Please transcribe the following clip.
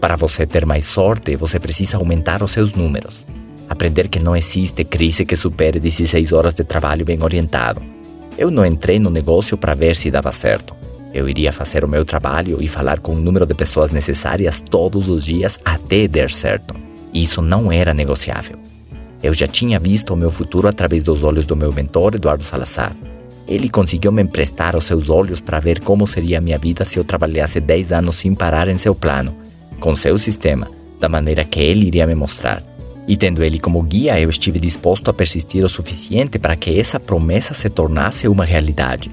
Para você ter mais sorte, você precisa aumentar os seus números. Aprender que não existe crise que supere 16 horas de trabalho bem orientado. Eu não entrei no negócio para ver se dava certo. Eu iria fazer o meu trabalho e falar com o número de pessoas necessárias todos os dias até dar certo. Isso não era negociável. Eu já tinha visto o meu futuro através dos olhos do meu mentor, Eduardo Salazar. Ele conseguiu me emprestar os seus olhos para ver como seria a minha vida se eu trabalhasse 10 anos sem parar em seu plano, com seu sistema, da maneira que ele iria me mostrar. E tendo ele como guia, eu estive disposto a persistir o suficiente para que essa promessa se tornasse uma realidade.